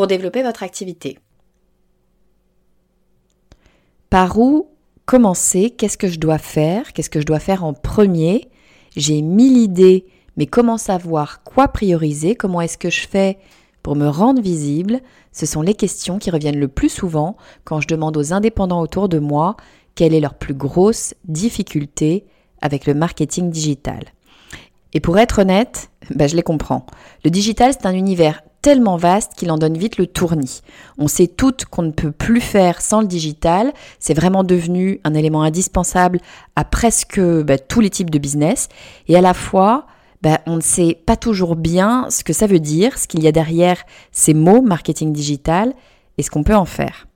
pour développer votre activité. Par où commencer? Qu'est-ce que je dois faire? Qu'est-ce que je dois faire en premier? J'ai mille idées, mais comment savoir quoi prioriser? Comment est-ce que je fais pour me rendre visible? Ce sont les questions qui reviennent le plus souvent quand je demande aux indépendants autour de moi quelle est leur plus grosse difficulté avec le marketing digital. Et pour être honnête, bah, je les comprends. Le digital, c'est un univers tellement vaste qu'il en donne vite le tournis. On sait toutes qu'on ne peut plus faire sans le digital. C'est vraiment devenu un élément indispensable à presque bah, tous les types de business. Et à la fois, bah, on ne sait pas toujours bien ce que ça veut dire, ce qu'il y a derrière ces mots marketing digital et ce qu'on peut en faire.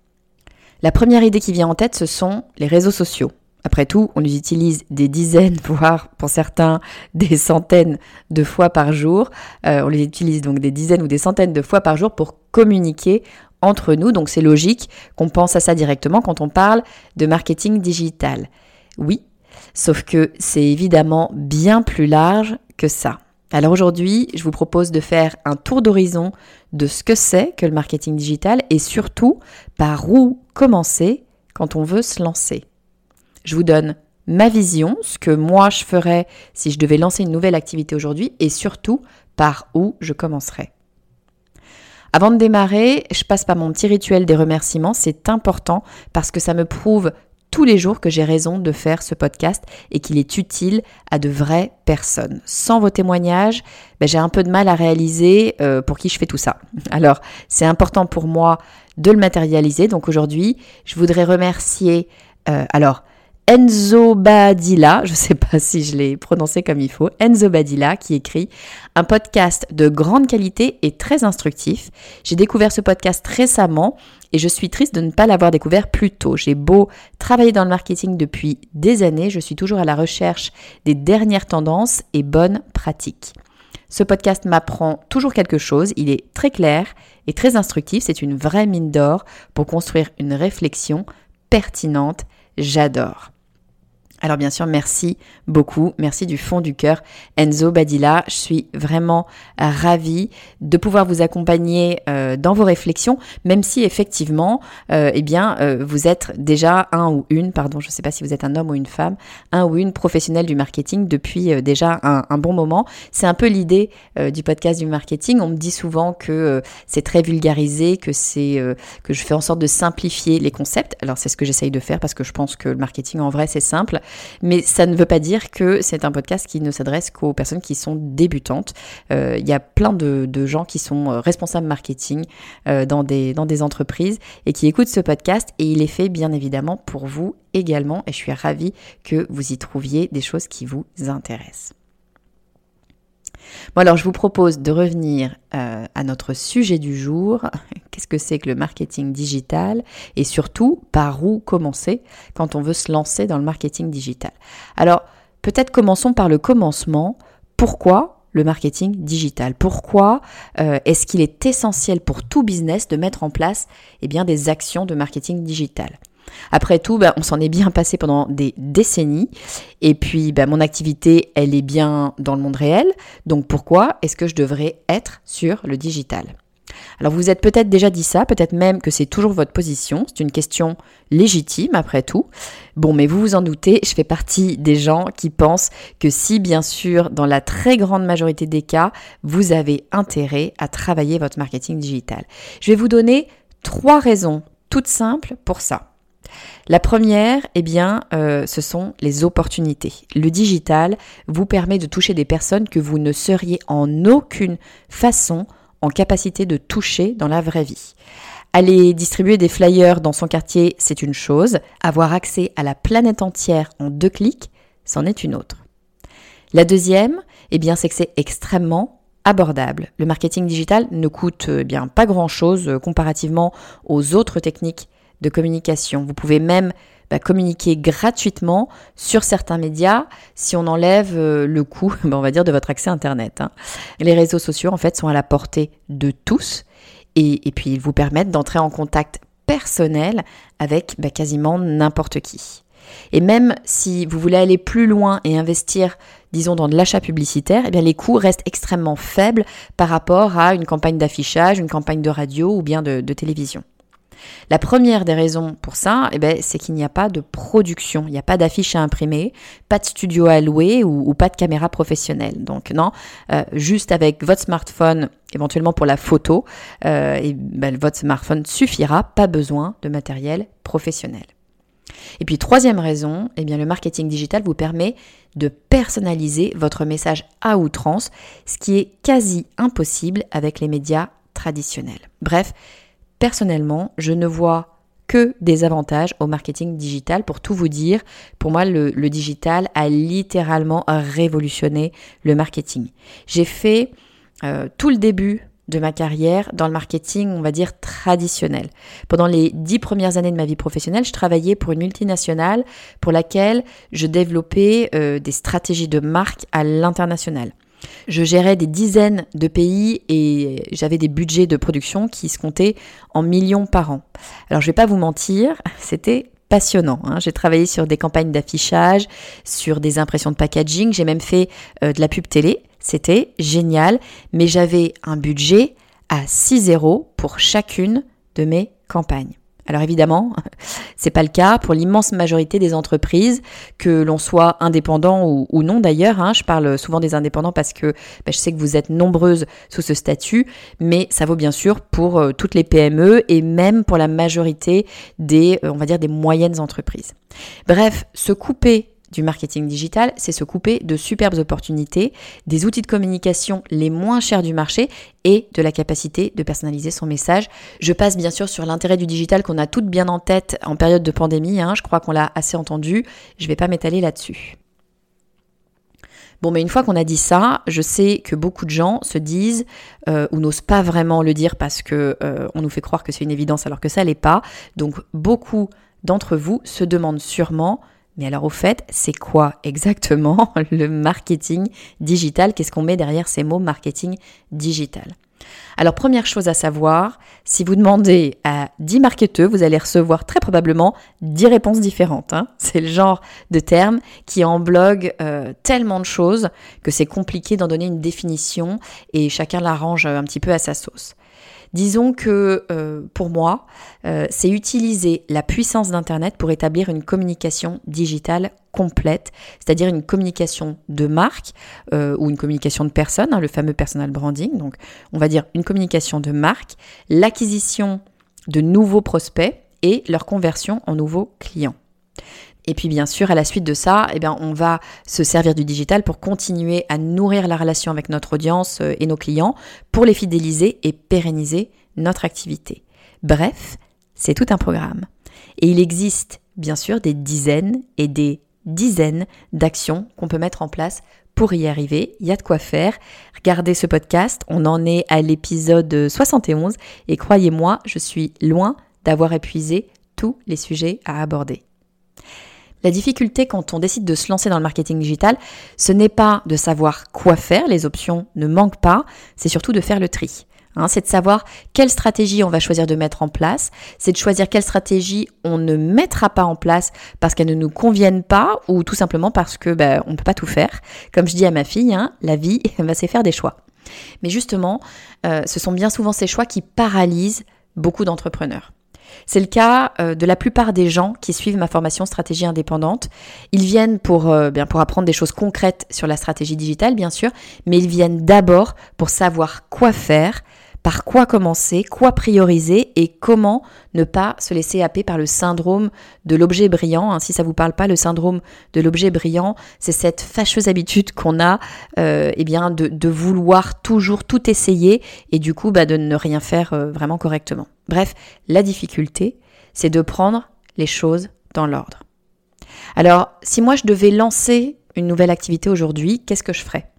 La première idée qui vient en tête, ce sont les réseaux sociaux. Après tout, on les utilise des dizaines, voire pour certains des centaines de fois par jour. Euh, on les utilise donc des dizaines ou des centaines de fois par jour pour communiquer entre nous. Donc c'est logique qu'on pense à ça directement quand on parle de marketing digital. Oui, sauf que c'est évidemment bien plus large que ça. Alors aujourd'hui, je vous propose de faire un tour d'horizon de ce que c'est que le marketing digital et surtout par où commencer quand on veut se lancer. Je vous donne ma vision, ce que moi je ferais si je devais lancer une nouvelle activité aujourd'hui et surtout par où je commencerai. Avant de démarrer, je passe par mon petit rituel des remerciements. C'est important parce que ça me prouve tous les jours que j'ai raison de faire ce podcast et qu'il est utile à de vraies personnes. Sans vos témoignages, ben, j'ai un peu de mal à réaliser euh, pour qui je fais tout ça. Alors, c'est important pour moi de le matérialiser. Donc aujourd'hui, je voudrais remercier... Euh, alors, Enzo Badilla, je ne sais pas si je l'ai prononcé comme il faut, Enzo Badilla qui écrit un podcast de grande qualité et très instructif. J'ai découvert ce podcast récemment et je suis triste de ne pas l'avoir découvert plus tôt. J'ai beau travailler dans le marketing depuis des années, je suis toujours à la recherche des dernières tendances et bonnes pratiques. Ce podcast m'apprend toujours quelque chose, il est très clair et très instructif, c'est une vraie mine d'or pour construire une réflexion pertinente. J'adore. Alors bien sûr, merci beaucoup, merci du fond du cœur, Enzo Badilla. Je suis vraiment ravie de pouvoir vous accompagner euh, dans vos réflexions, même si effectivement, euh, eh bien, euh, vous êtes déjà un ou une, pardon, je ne sais pas si vous êtes un homme ou une femme, un ou une professionnelle du marketing depuis déjà un, bon moment. C'est un peu l'idée du podcast du marketing. On me dit souvent que c'est très vulgarisé, que c'est que je fais en sorte de simplifier les concepts. Alors c'est ce que j'essaye de faire parce que je pense que le marketing en vrai c'est simple. Mais ça ne veut pas dire que c'est un podcast qui ne s'adresse qu'aux personnes qui sont débutantes. Euh, il y a plein de, gens qui sont euh, responsables marketing euh, dans, des, dans des entreprises et qui écoutent ce podcast et il est fait bien évidemment pour vous également et je suis ravie que vous y trouviez des choses qui vous intéressent. Bon alors je vous propose de revenir euh, à notre sujet du jour. Qu'est-ce que c'est que le marketing digital? Et surtout par où commencer quand on veut se lancer dans le marketing digital? Alors peut-être commençons par le commencement. Pourquoi le marketing digital? Pourquoi euh, est-ce qu'il est essentiel pour tout business de mettre en place eh des actions de marketing digital? Après tout, ben, on s'en est bien passé pendant des décennies. Et puis, ben, mon activité, elle est bien dans le monde réel. Donc pourquoi est-ce que je devrais être sur le digital? Alors vous êtes peut-être déjà dit ça, peut-être même que c'est toujours votre position, c'est une question légitime après tout. Bon, mais vous vous en doutez, je fais partie des gens qui pensent que si bien sûr, dans la très grande majorité des cas, vous avez intérêt à travailler votre marketing digital. Je vais vous donner trois raisons toutes simples pour ça. La première, eh bien, euh, ce sont les opportunités. Le digital vous permet de toucher des personnes que vous ne seriez en aucune façon en capacité de toucher dans la vraie vie. Aller distribuer des flyers dans son quartier, c'est une chose. Avoir accès à la planète entière en deux clics, c'en est une autre. La deuxième, eh bien, c'est que c'est extrêmement abordable. Le marketing digital ne coûte eh bien pas grand-chose euh, comparativement aux autres techniques de communication. Vous pouvez même bah, communiquer gratuitement sur certains médias si on enlève euh, le coût, bah, on va dire, de votre accès Internet. Hein. Les réseaux sociaux, en fait, sont à la portée de tous et, puis ils vous permettent d'entrer en contact personnel avec bah, quasiment n'importe qui. Et même si vous voulez aller plus loin et investir, disons, dans de l'achat publicitaire, eh les coûts restent extrêmement faibles par rapport à une campagne d'affichage, une campagne de radio ou bien de télévision. La première des raisons pour ça, eh ben, c'est qu'il n'y a pas de production, il n'y a pas d'affiche à imprimer, pas de studio à louer ou, pas de caméra professionnelle. Donc non, euh, juste avec votre smartphone, éventuellement pour la photo, euh, ben, votre smartphone suffira, pas besoin de matériel professionnel. Et puis troisième raison, eh bien le marketing digital vous permet de personnaliser votre message à outrance, ce qui est quasi impossible avec les médias traditionnels. Bref, personnellement, je ne vois que des avantages au marketing digital. Pour tout vous dire, pour moi, le, digital a littéralement révolutionné le marketing. J'ai fait euh, tout le début de ma carrière dans le marketing, on va dire, traditionnel. Pendant les dix premières années de ma vie professionnelle, je travaillais pour une multinationale pour laquelle je développais euh, des stratégies de marque à l'international. Je gérais des dizaines de pays et j'avais des budgets de production qui se comptaient en millions par an. Alors je vais pas vous mentir, c'était passionnant. Hein. J'ai travaillé sur des campagnes d'affichage, sur des impressions de packaging, j'ai même fait euh, de la pub télé. C'était génial, mais j'avais un budget à 6 euros pour chacune de mes campagnes. Alors évidemment, c'est pas le cas pour l'immense majorité des entreprises, que l'on soit indépendant ou, non d'ailleurs. Hein. je parle souvent des indépendants parce que bah, je sais que vous êtes nombreuses sous ce statut, mais ça vaut bien sûr pour euh, toutes les PME et même pour la majorité des, euh, on va dire, des moyennes entreprises. Bref, se couper du marketing digital, c'est se couper de superbes opportunités, des outils de communication les moins chers du marché et de la capacité de personnaliser son message. Je passe bien sûr sur l'intérêt du digital qu'on a toutes bien en tête en période de pandémie, hein. je crois qu'on l'a assez entendu, je ne vais pas m'étaler là-dessus. Bon, mais une fois qu'on a dit ça, je sais que beaucoup de gens se disent euh, ou n'osent pas vraiment le dire parce que euh, on nous fait croire que c'est une évidence alors que ça l'est pas. Donc beaucoup d'entre vous se demandent sûrement mais alors au fait, c'est quoi exactement le marketing digital? Qu'est-ce qu'on met derrière ces mots marketing digital? Alors première chose à savoir, si vous demandez à 10 marketeurs, vous allez recevoir très probablement 10 réponses différentes. Hein. C'est le genre de terme qui en blog euh, tellement de choses que c'est compliqué d'en donner une définition et chacun l'arrange un petit peu à sa sauce. Disons que euh, pour moi, euh, c'est utiliser la puissance d'Internet pour établir une communication digitale complète, c'est-à-dire une communication de marque euh, ou une communication de personne, hein, le fameux personal branding. Donc, on va dire une communication de marque, l'acquisition de nouveaux prospects et leur conversion en nouveaux clients. Et puis bien sûr, à la suite de ça, eh bien, on va se servir du digital pour continuer à nourrir la relation avec notre audience euh, et nos clients, pour les fidéliser et pérenniser notre activité. Bref, c'est tout un programme. Et il existe bien sûr des dizaines et des dizaines d'actions qu'on peut mettre en place pour y arriver. Il y a de quoi faire. Regardez ce podcast, on en est à l'épisode 71 et croyez-moi, je suis loin d'avoir épuisé tous les sujets à aborder. La difficulté quand on décide de se lancer dans le marketing digital, ce n'est pas de savoir quoi faire, les options ne manquent pas, c'est surtout de faire le tri. Hein, c'est de savoir quelle stratégie on va choisir de mettre en place, c'est de choisir quelle stratégie on ne mettra pas en place parce qu'elle ne nous convienne pas ou tout simplement parce que ben, on ne peut pas tout faire. Comme je dis à ma fille, hein, la vie va se faire des choix. Mais justement, euh, ce sont bien souvent ces choix qui paralysent beaucoup d'entrepreneurs. C'est le cas euh, de la plupart des gens qui suivent ma formation stratégie indépendante. Ils viennent pour, euh, bien, pour apprendre des choses concrètes sur la stratégie digitale, bien sûr, mais ils viennent d'abord pour savoir quoi faire, par quoi commencer, quoi prioriser et comment ne pas se laisser happer par le syndrome de l'objet brillant. Hein, si ça vous parle pas, le syndrome de l'objet brillant, c'est cette fâcheuse habitude qu'on a, euh, eh bien, de, vouloir toujours tout essayer et du coup, bah, de ne rien faire euh, vraiment correctement. Bref, la difficulté, c'est de prendre les choses dans l'ordre. Alors, si moi je devais lancer une nouvelle activité aujourd'hui, qu'est-ce que je ferais?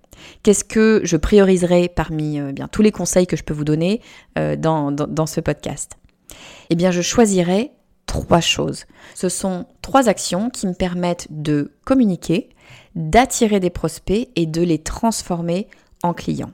Qu'est-ce que je prioriserai parmi euh, bien tous les conseils que je peux vous donner euh, dans, ce podcast? Eh bien, je choisirai trois choses. Ce sont trois actions qui me permettent de communiquer, d'attirer des prospects et de les transformer en clients.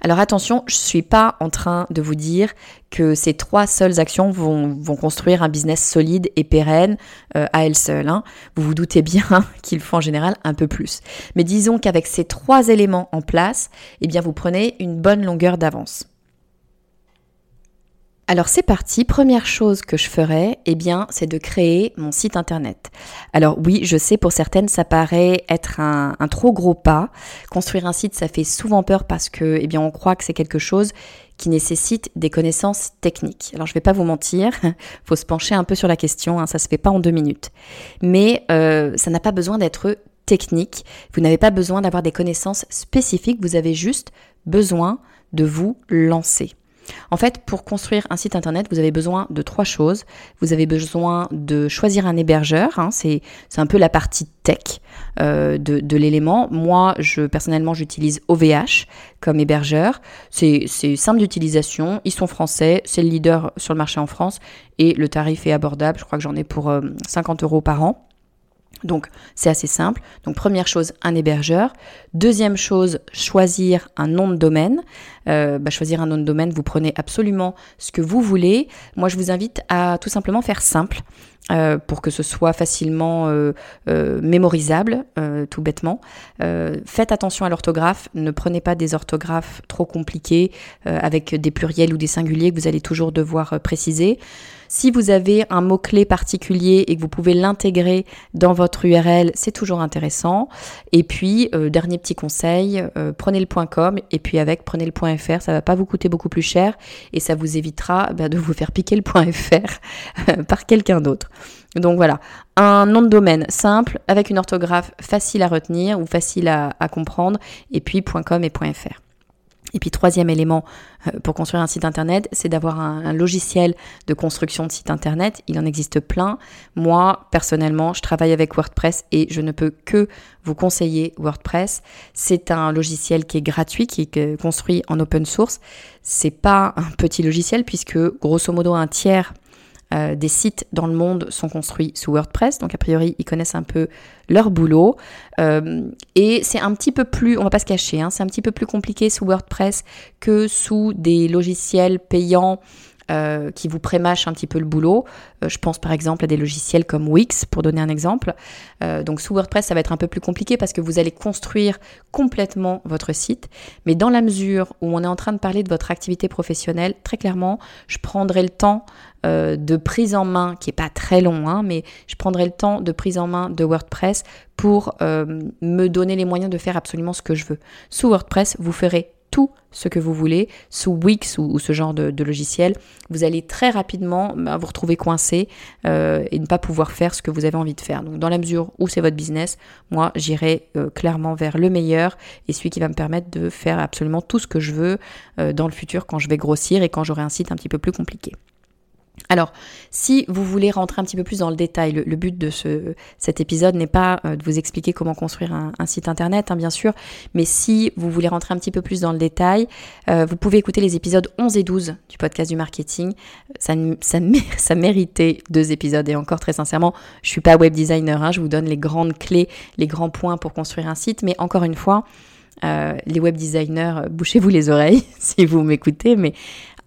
Alors attention, je ne suis pas en train de vous dire que ces trois seules actions vont, construire un business solide et pérenne euh, à elles seules. Hein. Vous vous doutez bien qu'il faut en général un peu plus. Mais disons qu'avec ces trois éléments en place, eh bien vous prenez une bonne longueur d'avance. Alors c'est parti, première chose que je ferai, eh bien, c'est de créer mon site internet. Alors oui, je sais pour certaines ça paraît être un, trop gros pas. Construire un site, ça fait souvent peur parce que, eh bien, on croit que c'est quelque chose qui nécessite des connaissances techniques. Alors je vais pas vous mentir, faut se pencher un peu sur la question, hein, ça se fait pas en deux minutes. Mais euh, ça n'a pas besoin d'être technique. Vous n'avez pas besoin d'avoir des connaissances spécifiques. Vous avez juste besoin de vous lancer. En fait, pour construire un site internet, vous avez besoin de trois choses. Vous avez besoin de choisir un hébergeur, hein, c'est un peu la partie tech euh, de, l'élément. Moi, je personnellement, j'utilise OVH comme hébergeur. C'est simple d'utilisation, ils sont français, c'est le leader sur le marché en France et le tarif est abordable. Je crois que j'en ai pour 50 euh, euros par an. Donc c'est assez simple. Donc première chose, un hébergeur. Deuxième chose, choisir un nom de domaine. Euh, bah, choisir un nom de domaine, vous prenez absolument ce que vous voulez. Moi, je vous invite à tout simplement faire simple. Euh, pour que ce soit facilement euh, mémorisable, tout bêtement. faites attention à l'orthographe, ne prenez pas des orthographes trop compliquées avec des pluriels ou des singuliers que vous allez toujours devoir préciser. Si vous avez un mot-clé particulier et que vous pouvez l'intégrer dans votre URL, c'est toujours intéressant. Et puis, euh, dernier petit conseil, euh, prenez le .com et puis avec, prenez le .fr, ça va pas vous coûter beaucoup plus cher et ça vous évitera bah, de vous faire piquer le .fr par quelqu'un d'autre. Donc voilà, un nom de domaine simple avec une orthographe facile à retenir ou facile à, à comprendre et puis .com et .fr. Et puis troisième élément euh, pour construire un site internet, c'est d'avoir un, logiciel de construction de site internet. Il en existe plein. Moi, personnellement, je travaille avec WordPress et je ne peux que vous conseiller WordPress. C'est un logiciel qui est gratuit, qui est construit en open source. C'est pas un petit logiciel puisque grosso modo un tiers euh, des sites dans le monde sont construits sous WordPress, donc a priori ils connaissent un peu leur boulot. Euh, et c'est un petit peu plus, on va pas se cacher, hein, c'est un petit peu plus compliqué sous WordPress que sous des logiciels payants euh, qui vous prémâchent un petit peu le boulot. Euh, je pense par exemple à des logiciels comme Wix, pour donner un exemple. Euh, donc sous WordPress, ça va être un peu plus compliqué parce que vous allez construire complètement votre site. Mais dans la mesure où on est en train de parler de votre activité professionnelle, très clairement, je prendrai le temps de prise en main, qui est pas très long, hein, mais je prendrai le temps de prise en main de WordPress pour me donner les moyens de faire absolument ce que je veux. Sous WordPress, vous ferez tout ce que vous voulez sous Wix ou, ce genre de, logiciel, vous allez très rapidement bah, vous retrouver coincé euh, et ne pas pouvoir faire ce que vous avez envie de faire. Donc dans la mesure où c'est votre business, moi j'irai euh, clairement vers le meilleur et celui qui va me permettre de faire absolument tout ce que je veux euh, dans le futur quand je vais grossir et quand j'aurai un site un petit peu plus compliqué. Alors, si vous voulez rentrer un petit peu plus dans le détail, le, but de ce, cet épisode n'est pas euh, de vous expliquer comment construire un, site internet, hein, bien sûr, mais si vous voulez rentrer un petit peu plus dans le détail, euh, vous pouvez écouter les épisodes 11 et 12 du podcast du marketing. Ça, méritait deux épisodes et encore très sincèrement, je suis pas web designer, hein, je vous donne les grandes clés, les grands points pour construire un site, mais encore une fois, les web designers, bouchez-vous les oreilles si vous m'écoutez, mais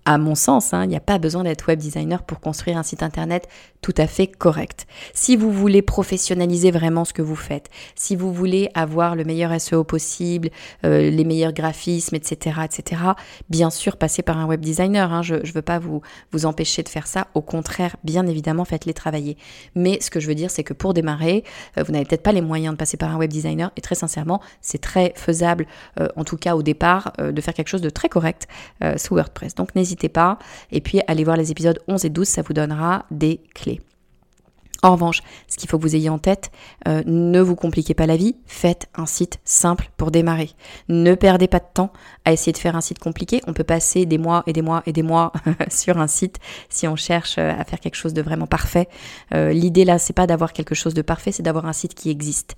à mon sens, hein, il n'y a pas besoin d'être web designer pour construire un site internet tout à fait correct. Si vous voulez professionnaliser vraiment ce que vous faites, si vous voulez avoir le meilleur SEO possible, euh, les meilleurs graphismes, etc., etc., bien sûr, passez par un web designer. Hein, je ne veux pas vous, empêcher de faire ça. Au contraire, bien évidemment, faites-les travailler. Mais ce que je veux dire, c'est que pour démarrer, euh, vous n'avez peut-être pas les moyens de passer par un web designer. Et très sincèrement, c'est très faisable, euh, en tout cas au départ, de faire quelque chose de très correct sous WordPress. Donc n'hésitez pas. Et puis allez voir les épisodes 11 et 12, ça vous donnera des clés. En revanche, ce qu'il faut que vous ayez en tête, euh, ne vous compliquez pas la vie, faites un site simple pour démarrer. Ne perdez pas de temps à essayer de faire un site compliqué. On peut passer des mois et des mois et des mois sur un site si on cherche euh, à faire quelque chose de vraiment parfait. Euh, l'idée là, c'est pas d'avoir quelque chose de parfait, c'est d'avoir un site qui existe.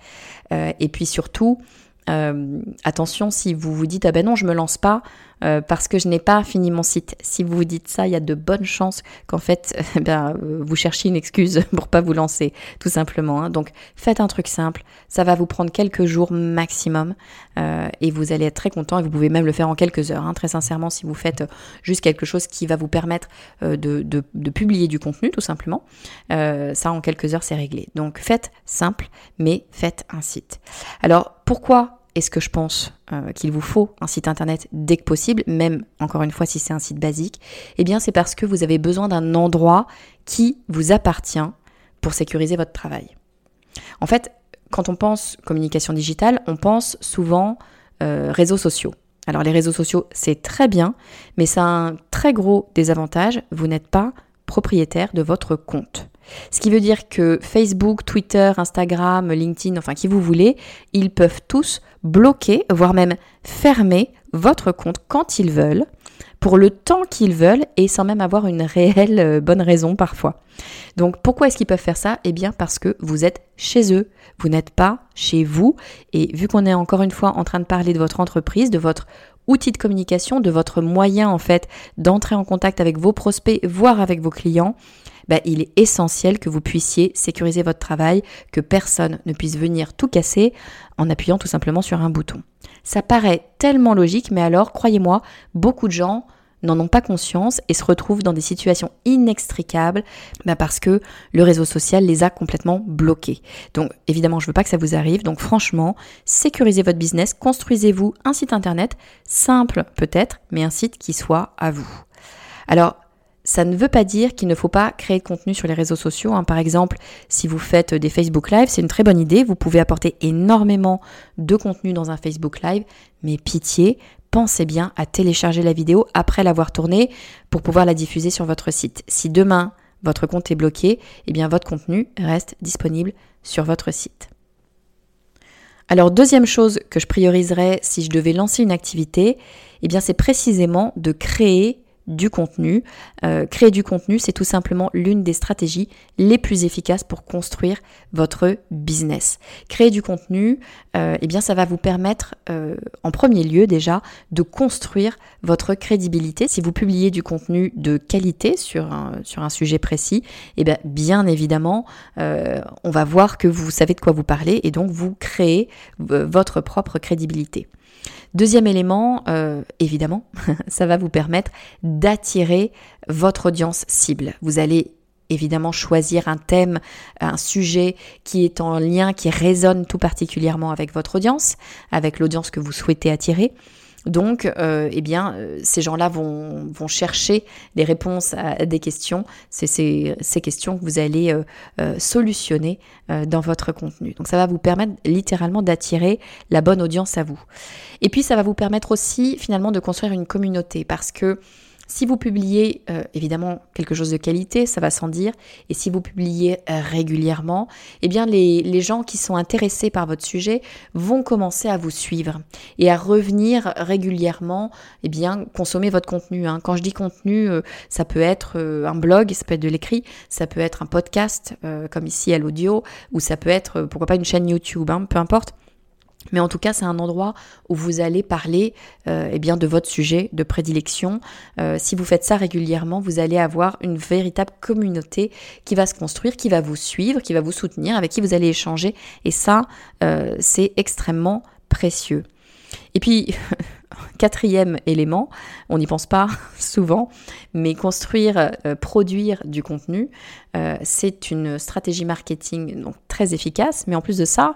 et puis surtout, attention, si vous vous dites ah ben non, je me lance pas euh, parce que je n'ai pas fini mon site. Si vous vous dites ça, il y a de bonnes chances qu'en fait, eh euh, vous cherchiez une excuse pour pas vous lancer, tout simplement. Hein. Donc, faites un truc simple. Ça va vous prendre quelques jours maximum et vous allez être très content. Et vous pouvez même le faire en quelques heures. Hein. Très sincèrement, si vous faites juste quelque chose qui va vous permettre de, de, de, publier du contenu, tout simplement, ça en quelques heures, c'est réglé. Donc, faites simple, mais faites un site. Alors, pourquoi est-ce que je pense euh, qu'il vous faut un site internet dès que possible, même encore une fois si c'est un site basique? Eh bien c'est parce que vous avez besoin d'un endroit qui vous appartient pour sécuriser votre travail. En fait, quand on pense communication digitale, on pense souvent euh, réseaux sociaux. Alors les réseaux sociaux, c'est très bien, mais ça a un très gros désavantage, vous n'êtes pas propriétaire de votre compte. Ce qui veut dire que Facebook, Twitter, Instagram, LinkedIn, enfin qui vous voulez, ils peuvent tous bloquer, voire même fermer votre compte quand ils veulent, pour le temps qu'ils veulent et sans même avoir une réelle euh, bonne raison parfois. Donc pourquoi est-ce qu'ils peuvent faire ça? Eh bien parce que vous êtes chez eux, vous n'êtes pas chez vous. Et vu qu'on est encore une fois en train de parler de votre entreprise, de votre outil de communication, de votre moyen en fait d'entrer en contact avec vos prospects, voire avec vos clients, bah, il est essentiel que vous puissiez sécuriser votre travail, que personne ne puisse venir tout casser en appuyant tout simplement sur un bouton. Ça paraît tellement logique, mais alors, croyez-moi, beaucoup de gens n'en ont pas conscience et se retrouvent dans des situations inextricables bah, parce que le réseau social les a complètement bloqués. Donc évidemment, je ne veux pas que ça vous arrive. Donc franchement, sécurisez votre business, construisez-vous un site internet, simple peut-être, mais un site qui soit à vous. Alors, ça ne veut pas dire qu'il ne faut pas créer de contenu sur les réseaux sociaux. Hein. Par exemple, si vous faites des Facebook Live, c'est une très bonne idée. Vous pouvez apporter énormément de contenu dans un Facebook Live, mais pitié, pensez bien à télécharger la vidéo après l'avoir tournée pour pouvoir la diffuser sur votre site. Si demain votre compte est bloqué, eh bien votre contenu reste disponible sur votre site. Alors deuxième chose que je prioriserais si je devais lancer une activité, eh bien c'est précisément de créer du contenu. Euh, créer du contenu, c'est tout simplement l'une des stratégies les plus efficaces pour construire votre business. Créer du contenu, euh, eh bien, ça va vous permettre, euh, en premier lieu déjà, de construire votre crédibilité. Si vous publiez du contenu de qualité sur un, sur un sujet précis, eh bien, bien évidemment, on va voir que vous savez de quoi vous parlez et donc vous créez votre propre crédibilité. Deuxième élément, euh, évidemment, ça va vous permettre d'attirer votre audience cible. Vous allez évidemment choisir un thème, un sujet qui est en lien, qui résonne tout particulièrement avec votre audience, avec l'audience que vous souhaitez attirer. Donc, euh, eh bien, euh, ces gens-là vont, vont, chercher des réponses à des questions. C'est ces, ces, questions que vous allez euh, solutionner dans votre contenu. Donc, ça va vous permettre littéralement d'attirer la bonne audience à vous. Et puis, ça va vous permettre aussi finalement de construire une communauté parce que si vous publiez euh, évidemment quelque chose de qualité, ça va sans dire, et si vous publiez euh, régulièrement, eh bien les, les, gens qui sont intéressés par votre sujet vont commencer à vous suivre et à revenir régulièrement, eh bien consommer votre contenu. Hein. Quand je dis contenu, euh, ça peut être un blog, ça peut être de l'écrit, ça peut être un podcast comme ici à l'audio, ou ça peut être pourquoi pas une chaîne YouTube, hein, peu importe. Mais en tout cas, c'est un endroit où vous allez parler euh, eh bien, de votre sujet de prédilection. Euh, si vous faites ça régulièrement, vous allez avoir une véritable communauté qui va se construire, qui va vous suivre, qui va vous soutenir, avec qui vous allez échanger. Et ça, euh, c'est extrêmement précieux. Et puis, quatrième élément, on n'y pense pas souvent, mais construire, euh, produire du contenu, euh, c'est une stratégie marketing très efficace, mais en plus de ça,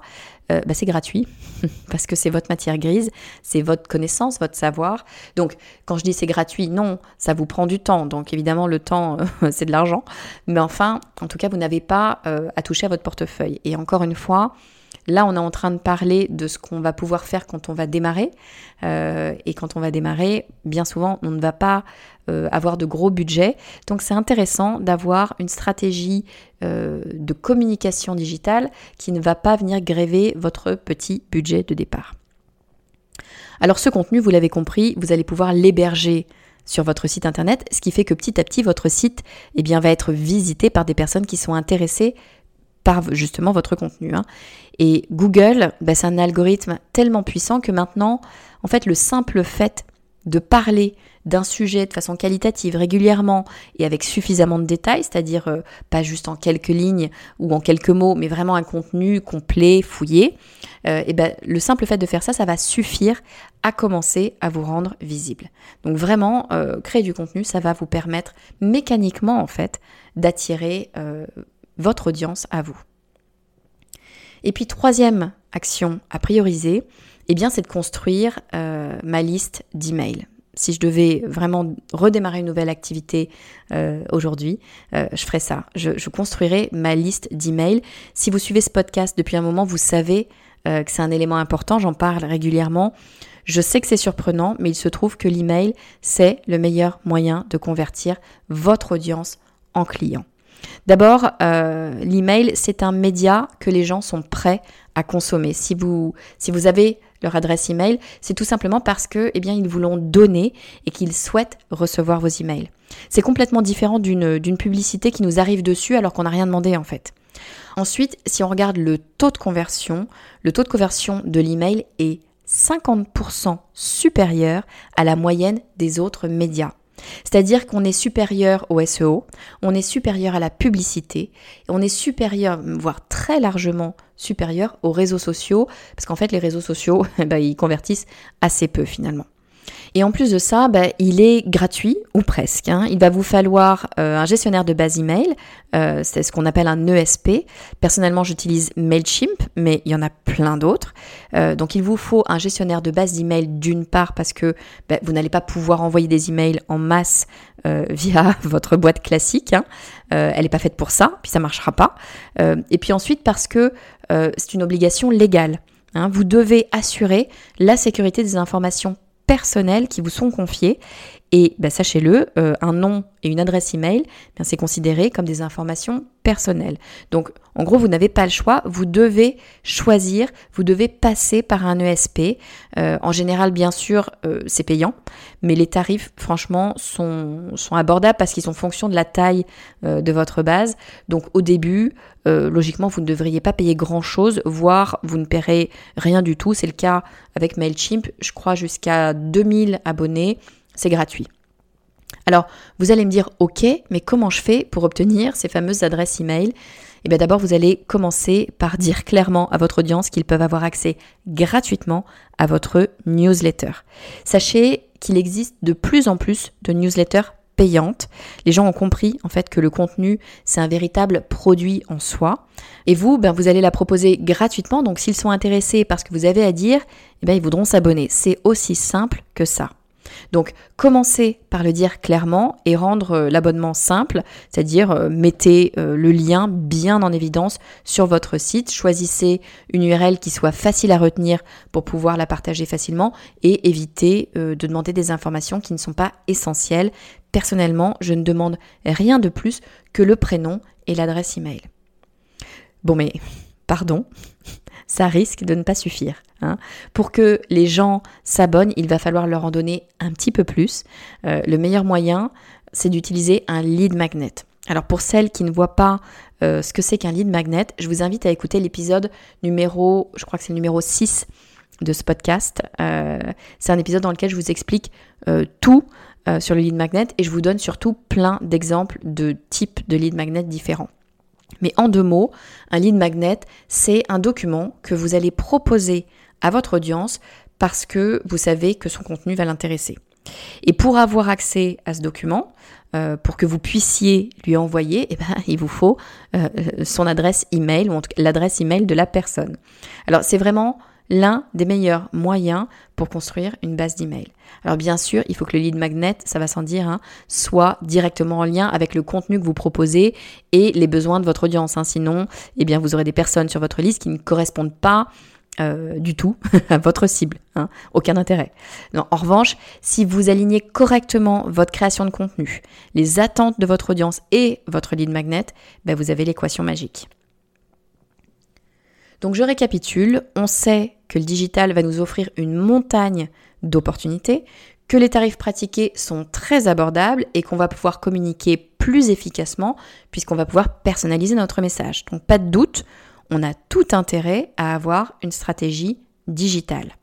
euh, bah, c'est gratuit, parce que c'est votre matière grise, c'est votre connaissance, votre savoir. Donc, quand je dis c'est gratuit, non, ça vous prend du temps. Donc, évidemment, le temps, c'est de l'argent. Mais enfin, en tout cas, vous n'avez pas à toucher à votre portefeuille. Et encore une fois, Là, on est en train de parler de ce qu'on va pouvoir faire quand on va démarrer. Euh, et quand on va démarrer, bien souvent, on ne va pas euh, avoir de gros budget. Donc, c'est intéressant d'avoir une stratégie euh, de communication digitale qui ne va pas venir gréver votre petit budget de départ. Alors, ce contenu, vous l'avez compris, vous allez pouvoir l'héberger sur votre site internet, ce qui fait que petit à petit, votre site eh va être visité par des personnes qui sont intéressées justement votre contenu. Hein. Et Google, bah, c'est un algorithme tellement puissant que maintenant, en fait, le simple fait de parler d'un sujet de façon qualitative régulièrement et avec suffisamment de détails, c'est-à-dire euh, pas juste en quelques lignes ou en quelques mots, mais vraiment un contenu complet, fouillé, euh, et ben, le simple fait de faire ça, ça va suffire à commencer à vous rendre visible. Donc vraiment, euh, créer du contenu, ça va vous permettre mécaniquement en fait d'attirer votre audience à vous. Et puis troisième action à prioriser, eh bien c'est de construire euh, ma liste d'emails. Si je devais vraiment redémarrer une nouvelle activité euh, aujourd'hui, euh, je ferais ça. Je, je, construirais ma liste d'emails. Si vous suivez ce podcast depuis un moment, vous savez que c'est un élément important. J'en parle régulièrement. Je sais que c'est surprenant, mais il se trouve que l'email, c'est le meilleur moyen de convertir votre audience en client. D'abord, euh, l'email, c'est un média que les gens sont prêts à consommer. Si vous, avez leur adresse email, c'est tout simplement parce que, eh ils vous l'ont donné et qu'ils souhaitent recevoir vos emails. C'est complètement différent d'une publicité qui nous arrive dessus alors qu'on n'a rien demandé en fait. Ensuite, si on regarde le taux de conversion, le taux de conversion de l'email est 50% supérieur à la moyenne des autres médias. C'est-à-dire qu'on est supérieur au SEO, on est supérieur à la publicité, on est supérieur, voire très largement supérieur aux réseaux sociaux, parce qu'en fait les réseaux sociaux, eh ben, ils convertissent assez peu finalement. Et en plus de ça, bah, il est gratuit ou presque. Hein. Il va vous falloir euh, un gestionnaire de base email, euh, c'est ce qu'on appelle un ESP. Personnellement, j'utilise Mailchimp, mais il y en a plein d'autres. Euh, donc il vous faut un gestionnaire de base d'email d'une part parce que bah, vous n'allez pas pouvoir envoyer des emails en masse via votre boîte classique. Hein. elle n'est pas faite pour ça, puis ça marchera pas. et puis ensuite parce que c'est une obligation légale. Hein. Vous devez assurer la sécurité des informations personnels qui vous sont confiés. Et bah, sachez-le, euh, un nom et une adresse email, bien c'est considéré comme des informations personnelles. Donc en gros, vous n'avez pas le choix, vous devez choisir, vous devez passer par un ESP. Euh, en général, bien sûr, euh, c'est payant, mais les tarifs, franchement, sont, sont abordables parce qu'ils sont fonction de la taille de votre base. Donc au début, logiquement, vous ne devriez pas payer grand-chose, voire vous ne paierez rien du tout. C'est le cas avec Mailchimp, je crois jusqu'à 2000 abonnés c'est gratuit. Alors, vous allez me dire, ok, mais comment je fais pour obtenir ces fameuses adresses email? Eh bien d'abord, vous allez commencer par dire clairement à votre audience qu'ils peuvent avoir accès gratuitement à votre newsletter. Sachez qu'il existe de plus en plus de newsletters payantes. Les gens ont compris en fait que le contenu c'est un véritable produit en soi. Et vous, ben, vous allez la proposer gratuitement. Donc s'ils sont intéressés par ce que vous avez à dire, eh bien, ils voudront s'abonner. C'est aussi simple que ça. Donc commencez par le dire clairement et rendre euh, l'abonnement simple, c'est-à-dire euh, mettez euh, le lien bien en évidence sur votre site, choisissez une URL qui soit facile à retenir pour pouvoir la partager facilement et évitez de demander des informations qui ne sont pas essentielles. Personnellement, je ne demande rien de plus que le prénom et l'adresse email. Bon mais pardon, ça risque de ne pas suffire. Hein. Pour que les gens s'abonnent, il va falloir leur en donner un petit peu plus. Euh, le meilleur moyen, c'est d'utiliser un lead magnet. Alors pour celles qui ne voient pas euh, ce que c'est qu'un lead magnet, je vous invite à écouter l'épisode numéro, je crois que c'est le numéro 6 de ce podcast. Euh, c'est un épisode dans lequel je vous explique tout sur le lead magnet et je vous donne surtout plein d'exemples de types de lead magnet différents. Mais en deux mots, un lead magnet, c'est un document que vous allez proposer à votre audience parce que vous savez que son contenu va l'intéresser. Et pour avoir accès à ce document, euh, pour que vous puissiez lui envoyer, eh ben, il vous faut euh, son adresse email ou l'adresse email de la personne. Alors c'est vraiment l'un des meilleurs moyens pour construire une base d'email. Alors bien sûr, il faut que le lead magnet, ça va sans dire, hein, soit directement en lien avec le contenu que vous proposez et les besoins de votre audience. Hein. Sinon, eh bien, vous aurez des personnes sur votre liste qui ne correspondent pas euh, du tout à votre cible. Hein. Aucun intérêt. en revanche, si vous alignez correctement votre création de contenu, les attentes de votre audience et votre lead magnet, ben vous avez l'équation magique. Donc je récapitule, on sait que le digital va nous offrir une montagne d'opportunités, que les tarifs pratiqués sont très abordables et qu'on va pouvoir communiquer plus efficacement puisqu'on va pouvoir personnaliser notre message. Donc pas de doute, on a tout intérêt à avoir une stratégie digitale.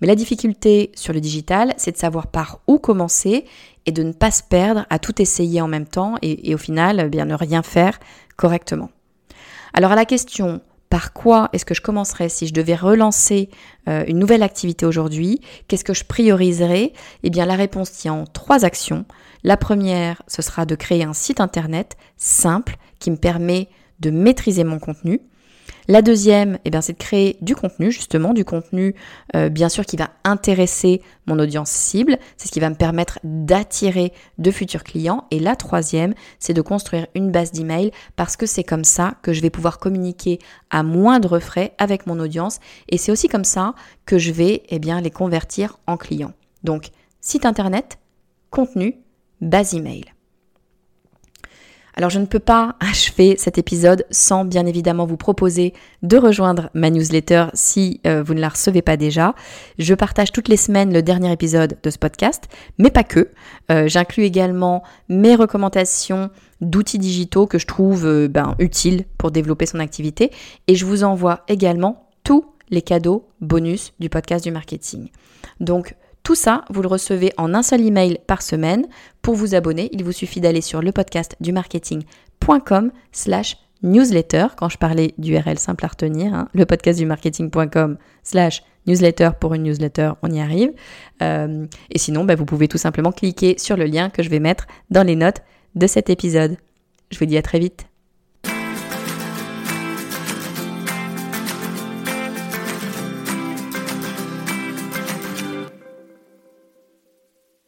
Mais la difficulté sur le digital, c'est de savoir par où commencer et de ne pas se perdre à tout essayer en même temps et, au final, eh bien ne rien faire correctement. Alors à la question par quoi est-ce que je commencerais si je devais relancer euh, une nouvelle activité aujourd'hui? Qu'est-ce que je prioriserais? Eh bien la réponse tient en trois actions. La première, ce sera de créer un site internet simple qui me permet de maîtriser mon contenu. La deuxième, eh bien, c'est de créer du contenu, justement, du contenu, euh, bien sûr, qui va intéresser mon audience cible. C'est ce qui va me permettre d'attirer de futurs clients. Et la troisième, c'est de construire une base d'email parce que c'est comme ça que je vais pouvoir communiquer à moindre frais avec mon audience. Et c'est aussi comme ça que je vais, eh bien, les convertir en clients. Donc, site internet, contenu, base email. Alors je ne peux pas achever cet épisode sans bien évidemment vous proposer de rejoindre ma newsletter si euh, vous ne la recevez pas déjà. Je partage toutes les semaines le dernier épisode de ce podcast, mais pas que. Euh, j'inclus également mes recommandations d'outils digitaux que je trouve euh, ben, utiles pour développer son activité et je vous envoie également tous les cadeaux bonus du podcast du marketing. Donc tout ça, vous le recevez en un seul email par semaine. Pour vous abonner, il vous suffit d'aller sur le podcast du marketing.com slash newsletter, quand je parlais d'URL simple à retenir, hein, le podcast du marketing.com slash newsletter pour une newsletter, on y arrive. Euh, et sinon, bah, vous pouvez tout simplement cliquer sur le lien que je vais mettre dans les notes de cet épisode. Je vous dis à très vite.